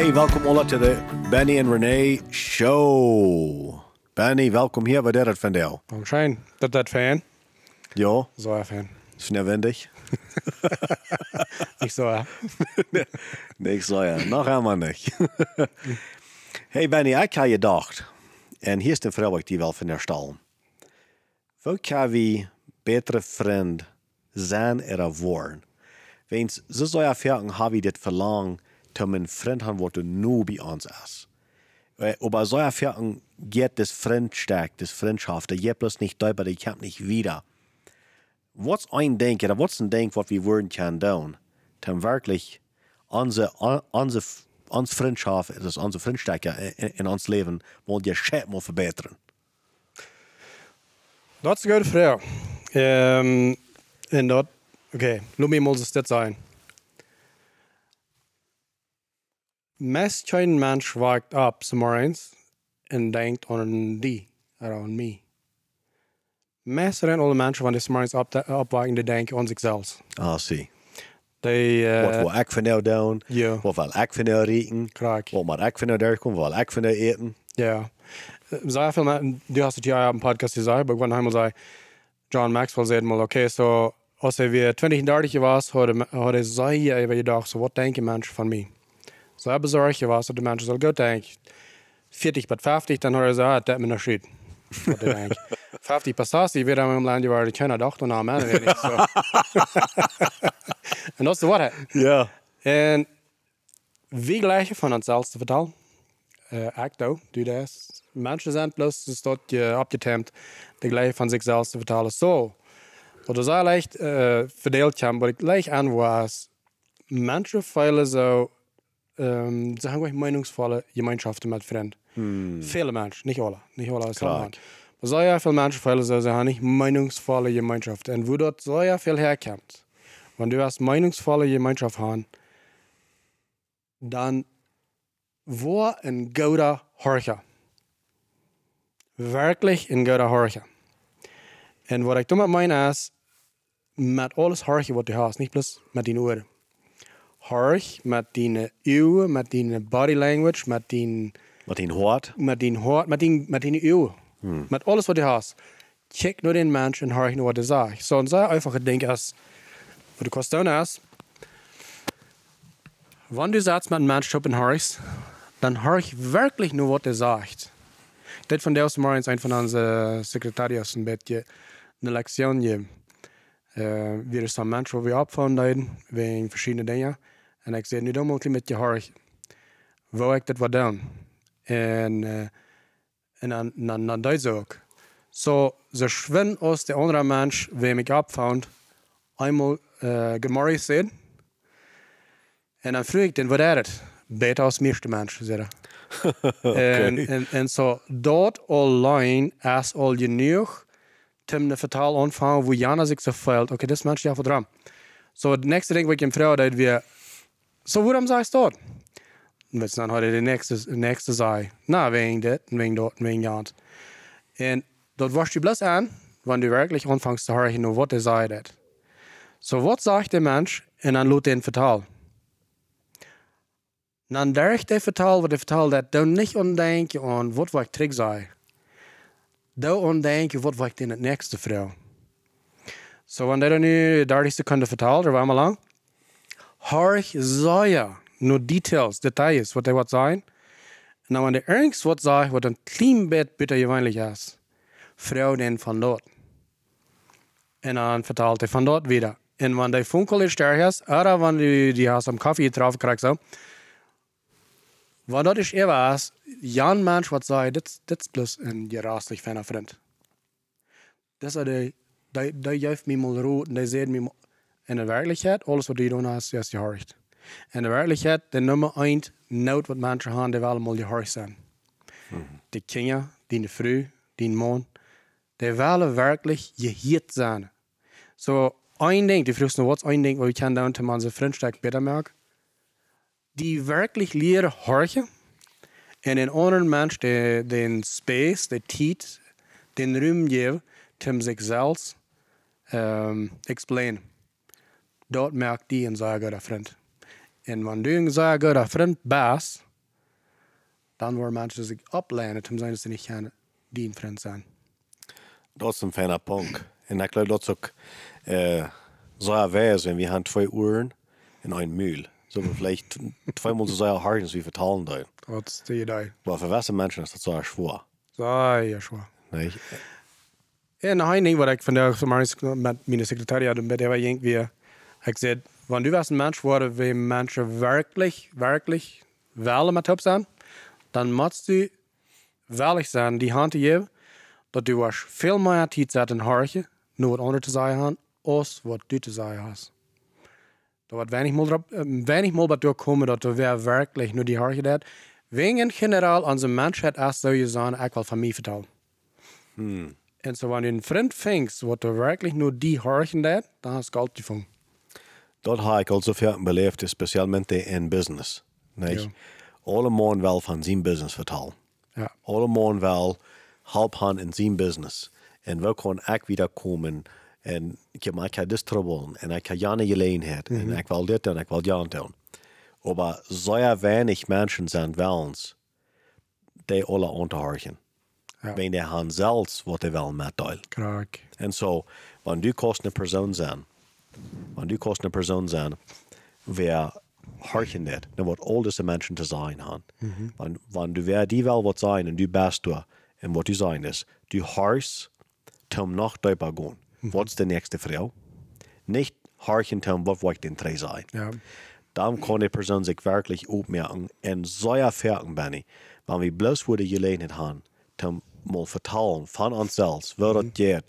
Hey, welkom alle til de Benny en Renee Show. Benny, welkom hier bij dit van. Kom schijn. Dat dat fan. Ja, Zo ja fan. snelwendig. Nicht so ja. Niks zo ja, nog helemaal niet. hey Benny, ik je gedacht. En hier is een vraag die wel van herstellen. Hoe kan we betere vriend zijn er worden? Weens, zo zou je vragen, heb je dit verlangen, gaan worden nu bij ons is. Eh, Aber so ja fragen, geht das Freundschaft, das Freundschaft, der geht bloß nicht aber ich hab nicht wieder. Was ein Denk, oder was ein Denk, was wir wollen können tun, dann wirklich unsere, unsere, unsere Freundschaft, das ist unsere Freundschaft in, in uns Leben, wollen die Schäden mal verbessern. Dat is een goede vraag. Ehm, en dat, oké, laat me mal eens dit zijn. Meest geen mens waakt op morgens en denkt aan die, of aan mij. Meest zijn alle mensen van deze morgens op, opwaken, die denken aan zichzelf. Ah, zie. Die, Wat uh, wil ik van jou doen? ja, Wat wil ik van jou eten? krak. Wat moet ik van jou daar komen? Wat wil ik van jou eten? Ja. Sehr viel mehr, du hast es ja im Podcast gesagt, aber irgendwann einmal sei, John Maxwell sagt mal, okay, so, als wir 20 30 was, hat er, hat er sehr über gedacht, so, was denken Menschen von mir? So, er besorgt was, und die Menschen sollen gut denken. 40 bis 50, dann hat er gesagt, das ist mir noch shit. Wat ik denk. 50 bis 60, weer aan mijn land waar ik ken, dacht dan aan mij, weet ik zo. En dat is de waarheid. Ja. En wie gleiche van onszelf te vertellen? Uh, ik ook, doe dat. Mensen zijn bloos dus dat je opgetemd de gleiche van zichzelf te vertellen. Zo. Wat er zo leicht uh, verdeeld hebben, wat ik leicht aan was, mensen feilen zo, um, ze hebben meinungsvolle gemeenschaften met vrienden. Viele Menschen, nicht alle, nicht alle aus Klar. Holland. Aber so ja viele Menschen feilen so, sie haben nicht meinungsvolle Gemeinschaft. Und wo dort so ja viel herkommt, wenn du hast meinungsvolle Gemeinschaft haben, dann war ein guter Horcher. Wirklich ein guter Horcher. Und was ich damit meine ist, mit alles Horchen, was du hast, nicht bloß mit den Ohren. Horch mit deinen Augen, mit deiner Body Language, mit deinen Wat een hoort. met din hart, met din, met din eeuw. Met alles wat je hast. Check nur den Mensch und hör nur, was er sagt. So ein sehr einfaches Ding ist, wo du kannst tun ist, wenn du sagst mit einem Mensch in hörst, dann hör ich wirklich nur, was er sagt. Das von der aus morgens ein von unseren Sekretariats ein bisschen eine Lektion geben. Äh, wir sind ein Mensch, wo wir abfahren wegen verschiedenen Dingen. Und ich sehe nicht einmal mit dir hör ich, wo ich das war dann. En, uh, en dan, dan, dan dat ook. So, schwimmen aus der andere Mensch, wem ich abfand, einmal uh, gemorgen sehen. En dan vroeg ik den, wat is het? Beter als meeste mensen, zei hij. en, en, en so, dat alleen is al genoeg, om de vertaal aanvangen, wo Jana zich zo voelt, oké, dit mens ja voor dram. So, het nächste ding wat ik hem vraag, dat we, so, waarom sagst du dat? Więc dan had hij de nächste, nächste zei, na, wegen en wegen en wegen dat. En dat was je bloß aan, wanneer du wirklich anfängst zu hören, nur was er sagt. So, was sagt der Mensch, en dan laat den vertaal. Dan derg der vertaal, wat er vertaal, dat dan niet ondenken aan wat wat ik terug zei. Dan ondenken wat wat ik in het nächste vrouw. So, wanneer er nu 30 seconden vertaalt, er waren lang. Horch zei ja nur Details, Details, wat er wat zijn. En dan wanneer ergens wat zei, wat een klein beetje bitter gewöhnlich is, vrouw den van dort. En dan vertaalt hij van dort wieder. En wanneer de funkel is sterk is, wanneer die Kaffee drauf kriegst, so, dat is ever is, Jan Mensch wat zei, dit, dit is plus een gerastlich fijner vriend. Dat is de, die, die geeft me mal en die zegt me mal, in de werkelijkheid, alles wat je doen hast, is je hoort. En de werkelijkheid, de nummer 1 nood wat mensen hebben, die willen allemaal je hoort zijn. Die kinderen, die vrouw, die man, die willen werkelijk je hiet zijn. So, ein Ding, die fragst noch, was ein Ding, wo ich kann da unter unsere Freundschaft besser merken. Die wirklich leren horchen en een anderen Mensch de, den Space, de tijd, den Raum geben, um sich selbst um, explain. Dort merkt die een sehr guter Freund. En wenn du ein sehr guter Freund bist, dann waren Menschen sich ablehnen, um sein, dass sie nicht gerne die Freund sein. Dat is een fijne punt. En ik geloof dat ook äh, sehr wezen. Wir haben zwei Uhren in einem Mühl. So wir vielleicht zweimal so sehr hart als wir vertalen da. Dat is de idee. Aber für welche Menschen ist das so schwer? Sehr schwer. Nee? En een ding wat ik vandaag met mijn secretaris had, met der irgendwie, ik zei, wenn du was ein Mensch worden, wie Menschen wirklich, wirklich wählen mit Top sein, dann musst du wirklich sein, die Hand geben, dass du was viel mehr Zeit zet in Horchen, nur was andere zu sagen haben, als was du zu sagen hast. Da wird wenig mal, drauf- äh, wenig mal durchkommen, dass du wer wirklich nur die Horche dat. Wegen in general, onze Mensch hat erst so gesagt, ich will von mir vertellen. En so, wenn du einen Freund fängst, wo du wirklich nur die horchen dat, dann hast du Geld gefunden. Dat heb ik al zoveel beleefd, specialmente in business. Nee? Ja. Alle man wel van zijn business vertellen. Ja. Alle man wel hand in zijn business. En we kunnen ook weer komen. En ik heb ik heb dit trouble. En ik heb jane gelegenheid. En ik wil dit en ik wil jan doen. Aber sehr wenig Menschen sind willens, die alle unterhorchen. Ja. Wenn der Han selbst, was er will, mitteilen. Krak. En zo, wanneer du kost een persoon zijn, wanneer du kost een persoon zijn, wer hartje net, dan wordt al deze mensen te zijn han. Want wanneer du wer die wel wat zijn en du best door, en wat du zijn is, du hars tom nog dieper gaan. Wat is de nächste? Niet hartje tom wat wil ik den drei zijn. Ja. Dan kan die persoon zich werkelijk opmerken en zeer verken ben ik. Want we bloos voor de gelegenheid hebben, te mal vertalen van onszelf, wat het gaat,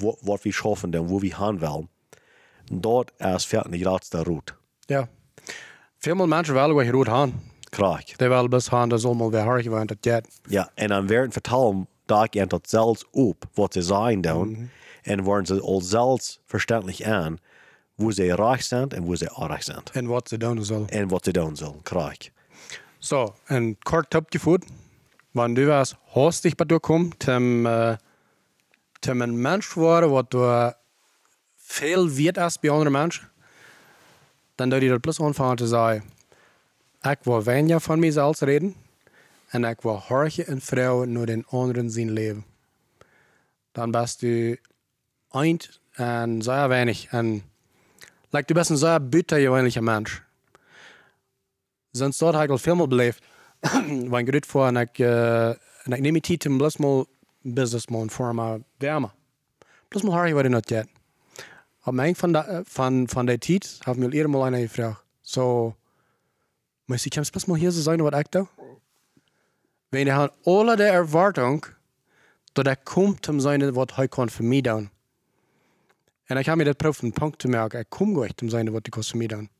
wa- wat we schaffen en wo we gaan willen. Dat is verken de grootste route. Ja. Veel mensen willen wat je rood gaan. Krijg. Die willen best gaan, dat is allemaal weer hard gewend, dat jet. Ja, en dan werden vertalen, daar je dat zelfs op wat ze zijn doen. En worden ze zelfs verständlich aan, wo ze reich zijn en wo ze arg zijn. En wat ze doen zullen. En wat ze doen zullen. Krijg. So, een kort Tipp gevoerd. Wenn du was hastig bei dir zum, äh, zum ein Mensch worden, wat du viel wird als bei anderen Menschen, dann würde ich das bloß anfangen zu sagen, ich will weniger von mir selbst reden und ich will horchen und Frauen nur den anderen sein Leben. Dann bist du eint und sehr wenig. Und like, du bist ein sehr bittergewöhnlicher Mensch. Sonst dort habe ich veel meer beleefd. Wanneer ik dit voor en ik, uh, en ik neem die om bloos mal businessman voor me wärmen. Bloos mal harry wat in dat jet. Op mijn van, de, van, van die tijd heb ik me eerder mal een gevraagd. So, maar je kan bloos mal hier zo zijn wat ik doe? Wanneer hij alle de erwartung dat hij komt om zijn wat hij kan voor mij doen. En ik heb me dat proef een punt te merken. Ik kom goed om zijn wat hij kan voor mij doen.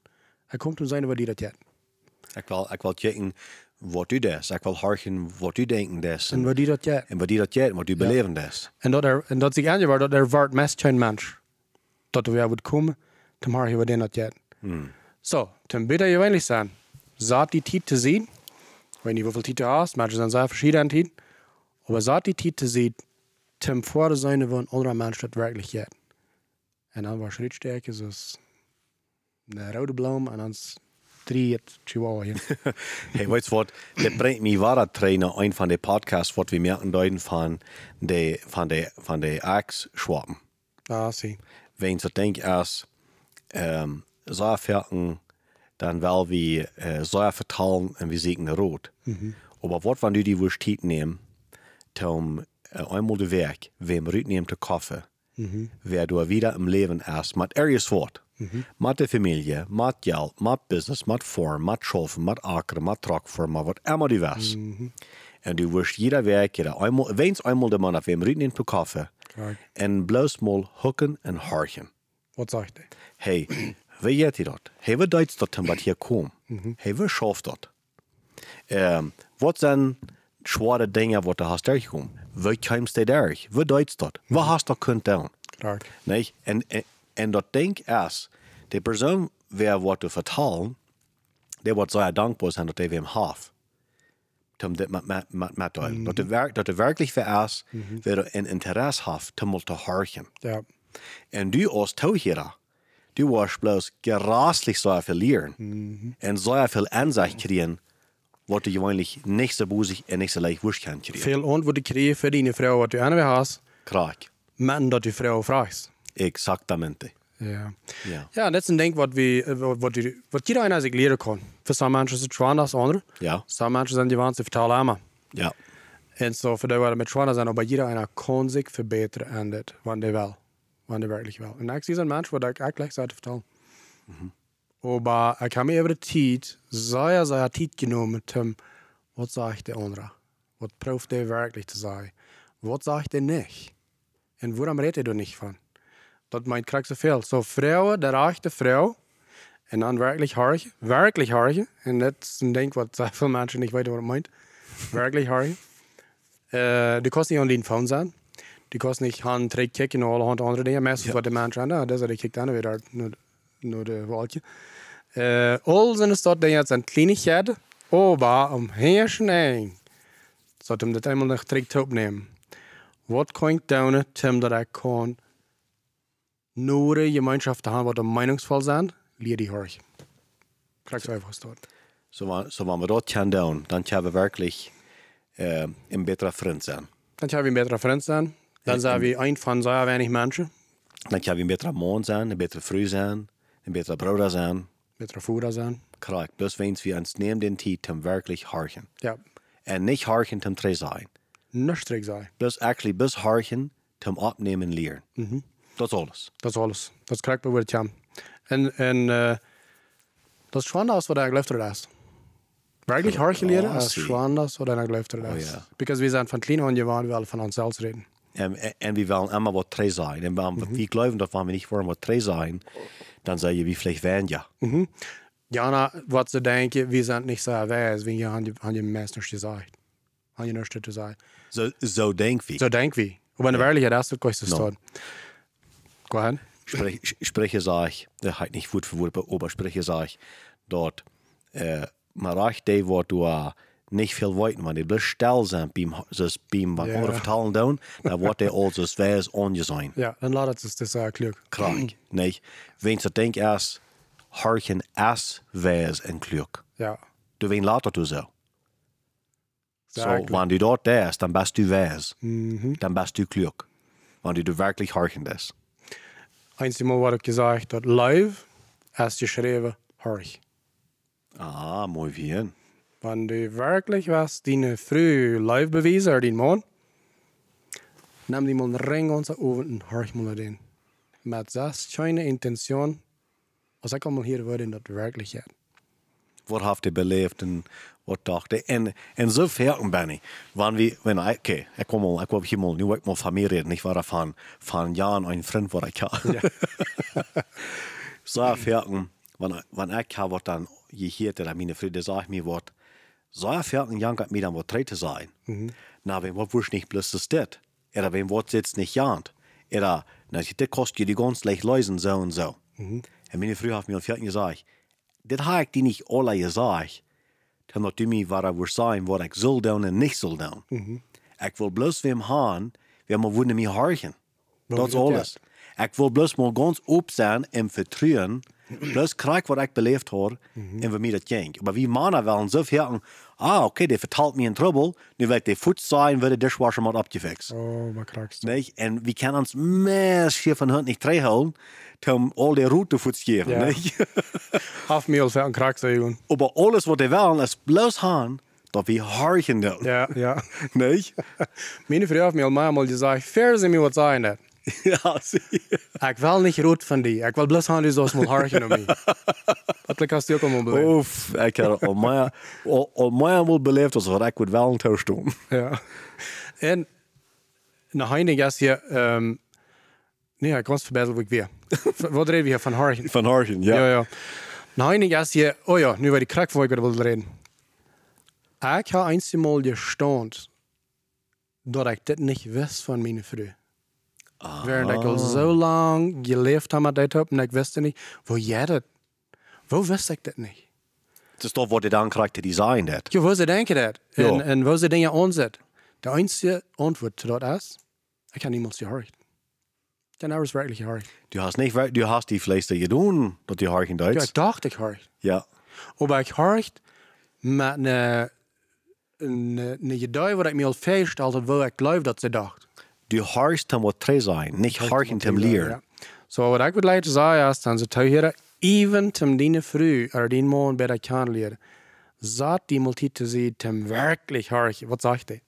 Hij komt om zijn wat hij dat jet. Ik wil, ik wil checken wat u des. Ik wil harken wat u denken des. En wat hij dat jet. En wat die dat jet, wat u beleven des. En dat, er, en dat zich aangewaar dat er wordt mest geen mens. Dat er weer moet komen, dan maar je wat in dat jet. Zo, dan bitte je weinig zijn. Zat die tijd te zien. Ik weet niet hoeveel tijd je hast, maar er zijn zeer verschillende tijd. Maar zat die tijd te zien, ten voor de zijn van andere mensen dat werkelijk jet. En dan was schrittsterke, zoals een rode bloem en dan drie het chihuahua. Hey, weißt du? Das bringt mich weiter trainer ein von den Podcasts, was wir merken deuten von de, von de, von de Axe-Schwappen. Ah, zie. Wenn ich denk erst, ähm, so ferken, dann weil wir äh, so vertrauen und wir siegen rot. Aber was, wenn du die Wurst nehmen, zum äh, einmal de Werk, wem rüt nehmen zu Kaffee, wer du wieder im Leben erst mit irgendwas Wort. Mit der Familie, mit Geld, mit Business, mit Form, mit Schaffen, mit Acker, mit Trockform, mit was immer du was. Und du wirst jeder Werk, jeder einmal, wenn's einmal der Mann auf wem rüt nehmen zu Kaffee, en bloos mal hukken en harchen. Wat zegt hij? Hey, wie geht ihr dat? Hey, wie deutsch dat denn, wat hier kom? Hey, wie schafft dat? Ähm, wat zijn schwere Dinge, wat du hast? Wie kommst du durch? Wie deutsch dat? Wat hast du kunt doen? Klaar. Nee? En, en, en dat denk is, de persoon wer wat du vertalen, der wordt zeer dankbaar zijn dat hij hem heeft. Om dit met, met, met, met delen. Dat, de werk, dat de werkelijk voor is, wer er een interesse heeft, te harchen. Ja. En du als touwhierer, du warst bloß geraslich so viel lernen. Und so viel Ansicht kriegen, wat je gewöhnlich nicht so busig nicht so leicht wurscht kan kriegen. Veel antwoorden krijgen voor die vrouw wat du aanweg hast, Krak. men dat die vrouw vraagt. Exactamente. Ja. Ja. Ja, een ding wat, we, eh, wat, wat, die- wat iedereen uit zich leren kan. Voor sommige mensen is het zwaar als anderen. Ja. Sommige mensen zijn die want ze vertalen allemaal. Ja. En zo voor de waar met zwaar zijn, maar iedereen kan zich verbeteren en dat, want hij wel. Want hij werkelijk wel. En ik zie zo'n mens wat ik eigenlijk gleich zou vertellen. Aber heb me over de tijd, zeer, zeer tijd genomen om, wat zegt de andere? Wat proeft hij werkelijk te zeggen? Wat zegt hij niet? En waarom redt hij er niet van? Dat meint krijg zoveel. Zo vrouwen, de rechte vrouw, en dan werkelijk hargen, werkelijk hargen. En dat is een ding wat veel mensen niet weten wat het meint. Werkelijk hargen. Uh, die kost niet alleen phone zijn. Die kost niet gaan trek kijken en allerhand andere dingen. Meestal Ja. wat de mensen aan, nou, dat is dat ik kijk dan weer daar naar, naar de waltje. Uh, al zijn stad dingen zijn kleinigheden, maar om heersen heen. Zodat hem dat eenmaal nog trek opnemen. Wat kan ik doen, Tim, dat ik kan te hebben wat een meningsvol zijn, leer die hoor. Krijg zo even gestart. So, so wenn wir dort kan doen, dann können wir wirklich äh, ein besserer Freund sein. Dan hebben we een betere vriend zijn. Dan zijn we een van zeer weinig mensen. Dann können wir ein besserer Mann sein, ein besserer Frau sein, ein besserer Bruder sein. Betere voerder zijn. Krak. Bloß wenn wir uns nehmen den Tijd zum wirklich harchen. Ja, En nicht harchen zum Dreh sein. niks strikt zijn. Actually bis harchen zum Abnehmen lernen. Mhm. Das ist alles. Dat is alles. Dat is correct bij wat het En, en uh, dat is gewoon als wat ik geluisterd is. Werkelijk hard geleerd Oh, is zie. gewoon als wat ik geluisterd is. Oh, ja. Because we zijn van klein aan gewoon wel van onszelf reden. En, en, en wir wollen immer was dreh sein. Und wir glauben, dass wir nicht wollen, was dreh sein, dann sagen wir, wie vielleicht werden ja. Ja, wat ze denken, we zijn niet zo wijs, wie je, aan je meesters gezegd. Aan je nurste te zeggen. So, so denk wir. Zo denken we. Maar in de werkelijkheid is het kost No. staan. Go ahead. Sprech, spreche sag ich, das halt nicht Wort für Wort, aber spreche sag ich, dort, äh, man reicht die, wo du äh, nicht viel weiten, wenn die bloß still sind, beim, so beim, wenn Ja. andere vertalen down, dann wird der also so schwer on je sein. Ja, dan laat het dus dus uh, kluk. Krank. Nee, wenn du denk erst, harchen as wes en kluk. Ja, Du wen later du so. So, exactly. wenn du dort wärst, dann bist du wes. Dann bist du kluk. Wenn du, du wirklich harchen das. Einzige Mal wat ik gezegd dat live is geschreven harg. Ah, mooi bien. Wenn du wirklich was die früh live beweisen oder die Mann, nimm die mal einen Ring und oven en harg mal den. Met das keine Intention, als ik allemaal hier word in dat werkelijkheid. wat heeft hij beleefd en wat dacht hij. En, en zo ver ben ik. Wanneer we, wenn, oké, ik kom al, ik wil hier mal, nu ik mal mij reden. Ik war van, van Jan een vriend wat ik had. zo ver, wanneer, wanneer ik had wat dan, je hier dat mijn vrienden zeg me wat, zo ver, Jan gaat mij dan wat treed te zijn. Nou, wenn wat wist niet plus is dit. Oder wenn wat sitzt nicht jant. Oder, na, dit kost je die ganz leicht leisen, so und so. En mijn vriend heeft me al vierten gezegd, dit heb ik die niet alle gezegd. Dan dat u mij waar ik wil zijn, wat ik zal doen en niet zal doen. Ik wil bloos wem gaan, wie me willen mij hargen. Dat is dat alles. Ik wil bloos maar ganz op zijn en vertrouwen. Bloos krijg wat ik beleefd heb en we mij dat ging. Maar wie mannen wel zo ver, ah, oké, die vertelt me in trouble, nu wil ik de voet zijn, wordt de dishwasher maar opgefixt. Oh, maar krakst. Nee, en we kunnen ons meest van hun niet terughouden, om al die route voet te geven. Ja. Nee? Half meal voor een krakst doen. Aber alles, was die willen, is bloos gaan, dat we hargen doen. Ja, ja. Nee? Mijn vrouw heeft me al maal gezegd, ver ze me wat zijn dat. ja, zie je. Ik wil niet rood van die. Ik wil bloos gaan dus als mal hargen om me. Dat lijkt als die ook allemaal beleefd. Oef, ik heb al meer, al, al meer wel beleefd als wat ik would wel een thuis doen. Ja. En nou heinig is hier, um, nee, ik was verbeterd wat ik weer. Wat reden we hier van hargen? Van hargen, ja. Ja, ja. Nou heinig is hier, oh ja, nu weet ik krak voor ik weer wil reden. Ik heb eenmaal gestond dat ik dit niet wist van mijn vrouw. Ah. Während ik al zo lang geleefd heb met dit op en ik wist het niet. Wo jij dat? Wo wist ik dat niet? Het is toch wat je dan krijgt te design dat. Ja, wo ze denken dat? En, Ja. en wo ze dingen aanzet. De einzige antwoord dat is, ik heb niemand gehoord. Ik heb nergens werkelijk gehoord. Du hast nicht, wer- du hast die vlees dat je doen, dat je hargen Ja, duidt. ik dacht ik hoord. Ja. Maar ik hoord met een een, een idee wat ik me al vaststelde, waar ik geloof dat ze dacht. Du hem wat tre zijn, niet harken hem leren. Så wat ik would like to say is, dan ze tuigeren, even tem dine fru, er din man dat kan leren. Zat die multit te zien, tem werkelijk harken. Wat zegt hij?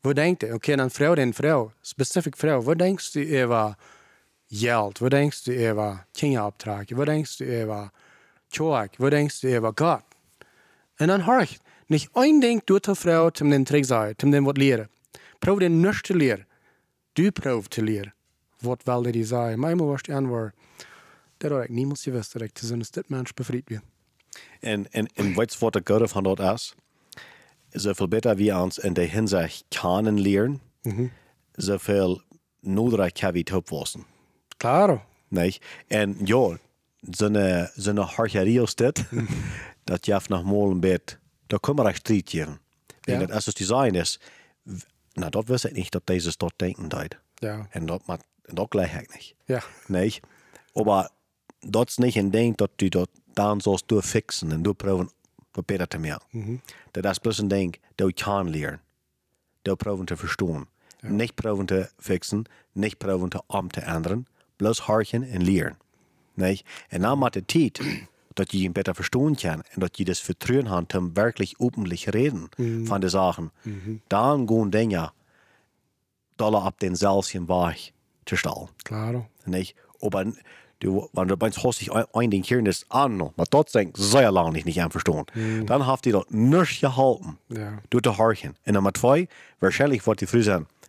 Wat denkt hij? Oké, dan vrouw den vrouw, specifiek vrouw. Wat denkst du over geld? Wat denkst du over kingeopdrag? Wat denkst du over tjoak? Wat denkst du over God? En dan hark. Niet één ding doet de vrouw tem den trick zei, tem den wat leren. Probeer den niks te leren. Probeert te leren. Wat wilde die zei? Mij was die antwoord. Dat had ik niemals gewist, dat ik te zijn dit mens bevrijd weer. En, en, en weet je wat de goede van dat is? Zoveel beter wie ons in de hinsicht kunnen leren, zoveel nodig kan we het oplossen. Claro. Nee? En ja, zo'n zo'n harcherie als dit, dat je nog mal een beetje, daar kunnen we echt strijd geven. Ja. En dat als het design is, w- nou dat wist ik niet dat deze stad denken deed. Ja. En dat, maar, dat gleich ik niet. Ja. Nee, aber dat is niet een ding dat du dat dan zoals door fixen en door proberen wat beter te maken. Dat is plus een ding dat je kan leren. Dat proberen te verstaan. Niet proberen te fixen, niet proberen te om te ändern, bloos hartjen en leren. Nee, en dan met de tijd dat je je beter verstaan kan en dat je dus vertrouwen hebt om werkelijk openlijk reden van de zaken, dan gaan dingen dollar op denzelfden weg te stellen. Claro. Nicht? Aber du, wenn du meinst, hast dich ein, Ding hier das an, aber das denkt sehr lange nicht, nicht verstehen. Dann habt ihr dort nichts gehalten. Ja. Du te harken. En nummer twee, waarschijnlijk wordt die früh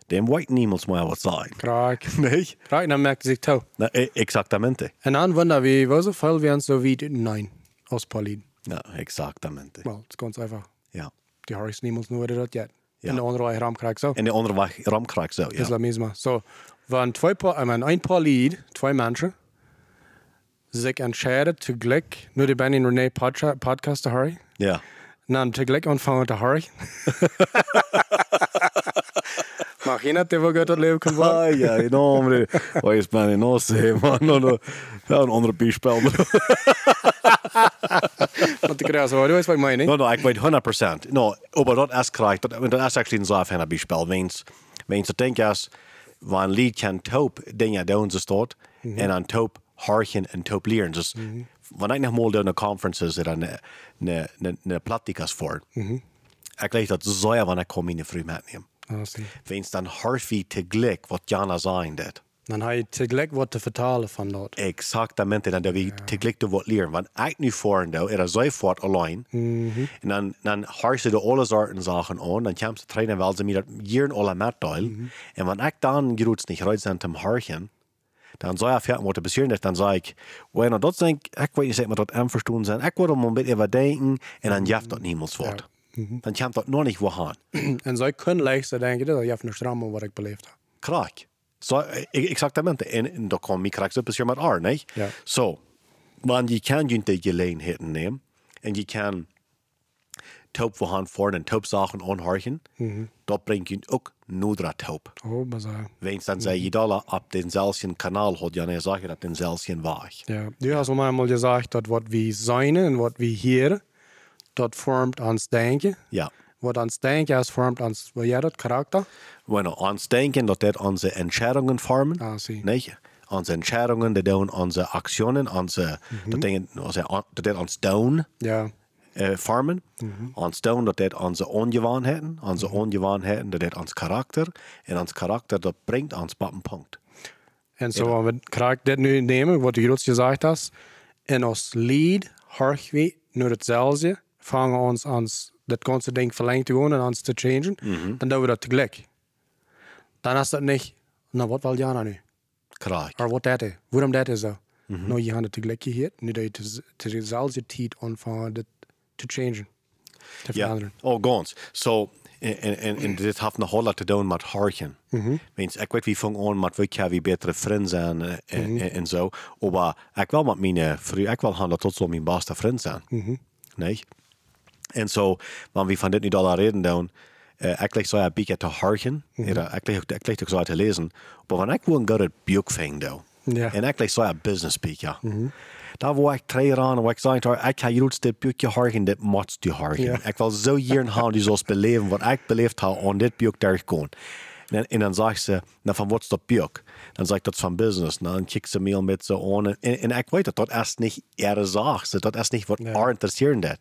zijn, dem weet niemand meer wat zijn. Krak. Nee? Krak, dan merkt zich toe. Na, e- exactamente. En wonder wie, was so viel wären so wie, nein, aus Pauline. Ja, exactamente. Well, het is ganz einfach. Ja. Die Harris niemals nur dat jet. Ja. En de andere way ram krijgt zo. En de andere weg, ramkraak zo, Is ja. la misma. So, waren twee paar, ich meine, ein paar Lied, zwei Menschen, sich entscheiden, tegelijk, nu die ben in René podca podcast horen, Ja. en dan tegelijk aanvangen te horen. Maar geen dat wel goed dat leven kan worden. Ah, ja, enorm. maar Waar is mijn in ons, man? No, no. Ja, een andere biespel. Want ik krijg zo, dat is wat ik meen, No, no, ik weet 100%. No, aber dat is krijgt, dat, dat is actually een zaak van een biespel. Wens, wens dat denk is, wanneer lied kan top dingen doen ze staat, en aan top harken en top leren. Dus, wanneer ik nog mal door een conferences er een, een, een, een platicas voor, ik lees dat zo wanneer ik kom in de vroeg metneem. Ah, zie. Wens dan hart wie tegelijk wat Jana zijn dat. Dan heb je tegelijk wat te vertalen van dat. Exactamente, dan dat we tegelijk te wat leren. Want ik nu voor en er is zo voort alleen. En dan, dan haar ze de alle soorten zaken aan, dan komt ze trainen wel ze mir dat hier alle metdeel. En wanneer ik dan groet niet uit zijn te harken, dan zou je verder moeten besturen, dan zei ik, well, dat denk ik, ik weet niet maar dat hem verstaan zijn. Ik wil er maar een beetje wat denken en dan jeft dat niemand wat. Dan komt dat nog niet waar En zij kunnen leichter denken, dat je even een stram wat ik beleefd heb. Krak. Så, e- exactamente. En, en då kommer kraks upp med R, nej? Ja. Så, men je kan ju inte gelenheten nemen. En je kan top voor hand voor en top zaken aanharken. Dat brengt je ook nodra top. Oh, maar zo. Weens dan zei je dollar op denzelfde kanaal had je nee zeggen dat denzelfde weg. Ja, du hast mal einmal gesagt, dass was wir sein und was wir hier, das formt uns Denken. Ja. Was uns Denken ist, formt uns, was ja, das Charakter. Bueno, ons denken dat dat onze entscheidungen vormen. Ah, zie. Nee, onze entscheidungen, dat doen onze actionen, onze, dat dingen, onze, dat dat ons doen. Ja, uh, vormen. Ons doen dat dit onze ongewoonheden, onze ongewoonheden, dat dit ons karakter. En ons karakter, dat brengt ons op een punt. und so, ja. wir kriegen das nu nehmen, was du jetzt gesagt hast, in ons Lied, horch wir nur dasselbe, fangen uns ans, das ganze Ding verlängert zu gehen und uns zu changen, dann tun wir das gleich. Dann ist das nicht, na, was will Jana nu? Kraak. Or wat dat is. Waarom dat is zo? Nou, je gaat het gelijk hier, nu dat je te- te dezelfde tijd aanvangen dat te changen. Te Ja, veranderen. oh, gans. So, en, en, en, en dit heeft nog wel te doen met harken. Means, ik weet wie vang aan met wie kan wie betere vrienden zijn en, en, en, en zo. Maar ik wil met mijn vriend, ik wil gaan dat tot zo mijn beste vriend zijn. Nee? En zo, wanneer we van dit nu al reden doen, uh, ik leg zo een beetje te harken. Mm -hmm. Ik leg ik leg ook zo te lezen. Maar wanneer ik wil een goed boek vang doen, Ja. En eigenlijk zo een business speaker. Mm -hmm. Daar waar ik twee aan, waar ik zei, ik ga juist dit boekje hargen, dit moet je hargen. Ja. Ik wil zo hier gaan, die zoals beleven, wat ik beleefd heb aan dit boek daar gewoon. En, en dan zegt ze, nou van wat is dat boek? Dan zeg ik dat van business. Nou, dan kijkt ze me met zo aan. En, en ik weet dat dat is niet ihre zaak. Dat is niet wat ja. haar interessiert.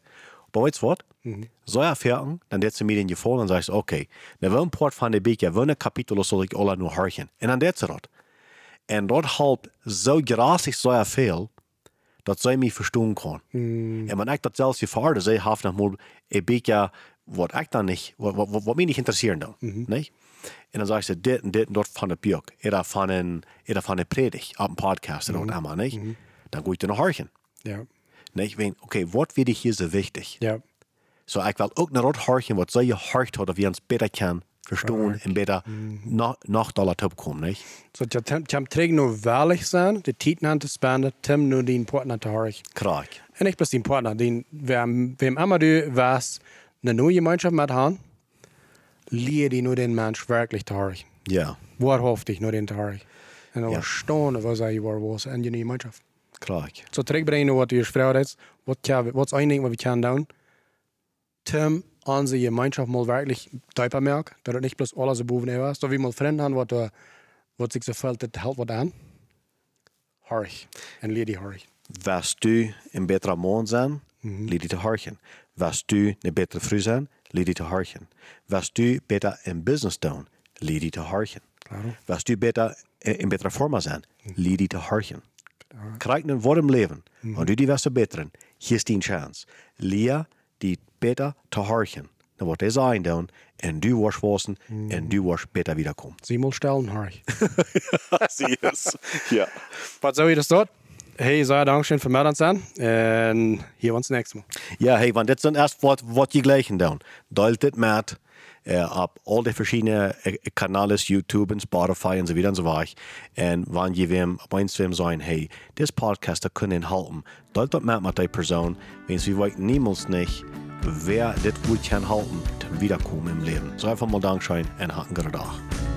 Maar weet je wat? Mhm. Zo ja, fertig, dan deed ze me in je vol en zei ze, oké, okay, nou wil een poort van de boek, wil een kapitel zal ik alle nu hargen. En dan deed ze dat. En dat helpt zo gratis zo veel, dat zij me verstaan kan. Mm. En wanneer ik dat zelfs ervaarde, zij heeft nog maar een beetje wat ik dan niet, wat, wat, wat mij niet interesseert dan. Mm -hmm. nee? En dan zei ze dit en dit en dat van de buik. Eerder van een, eerder van een predig op een podcast en mm -hmm. allemaal, nee? Mm. Dan ga ik er. Ja. Nee, ik weet, oké, okay, wat vind ik hier zo wichtig? Ja. Zo, so, ik wil ook naar dat hargen, wat zij je hart had, of je ons beter kan verstaan en beter nach, nach dat opkomen. Nee? So, je kan terug nog veilig zijn, de tijd aan te spenden, tim nu die partner te horen. Krak. En ik ben die partner, die, wem, wem immer du was, een nieuwe gemeenschap met han, leer die nu den mens werkelijk te horen. Ja. Waarhaftig nu den te horen. En dan ja. verstaan wat zij waar was en je nieuwe gemeenschap. Krak. Zo terugbrengen wat je vrouw is, wat, wat is één ding wat we kunnen doen, tim onze gemeenschap mal wirklich teuper merkt, dat het niet bloß alles boven was. So wie mal vrienden haben, wat, uh, wat zich zo fällt, dat helpt wat aan. Harg. En leer die harg. Was du een betere man zijn, -hmm. leer die te hargen. Was du een betere vrouw zijn, leer die te hargen. Was du beter in business doen, leer die te hargen. Was du beter in betere vorm zijn, leer die te hargen. Krijg een warm leven, mm en du die was verbeteren, hier is die chance. Leer die beter te hargen. Dan wordt deze einddown en du was wassen mm. en du was beter wiederkommen. Sie mal stellen, Harry. Sie es. Ja. Was soll ich das dort? Hey, sehr Dankeschön für mehr sein. Und hier uns nächstes Mal. Ja, hey, want dit is erst wat, wat je gleichen doen. Dit met uh, op al die verschillende uh, kanalen, YouTube en Spotify en so weiter und so weiter. Und wenn je op eens wem sagen, hey, this podcast können delt dat met met die persoon, wenn sie weten niemals nicht, wer dit gut kann halten, wiederkommen im Leben. So einfach mal Dankeschön und hatten guten Tag.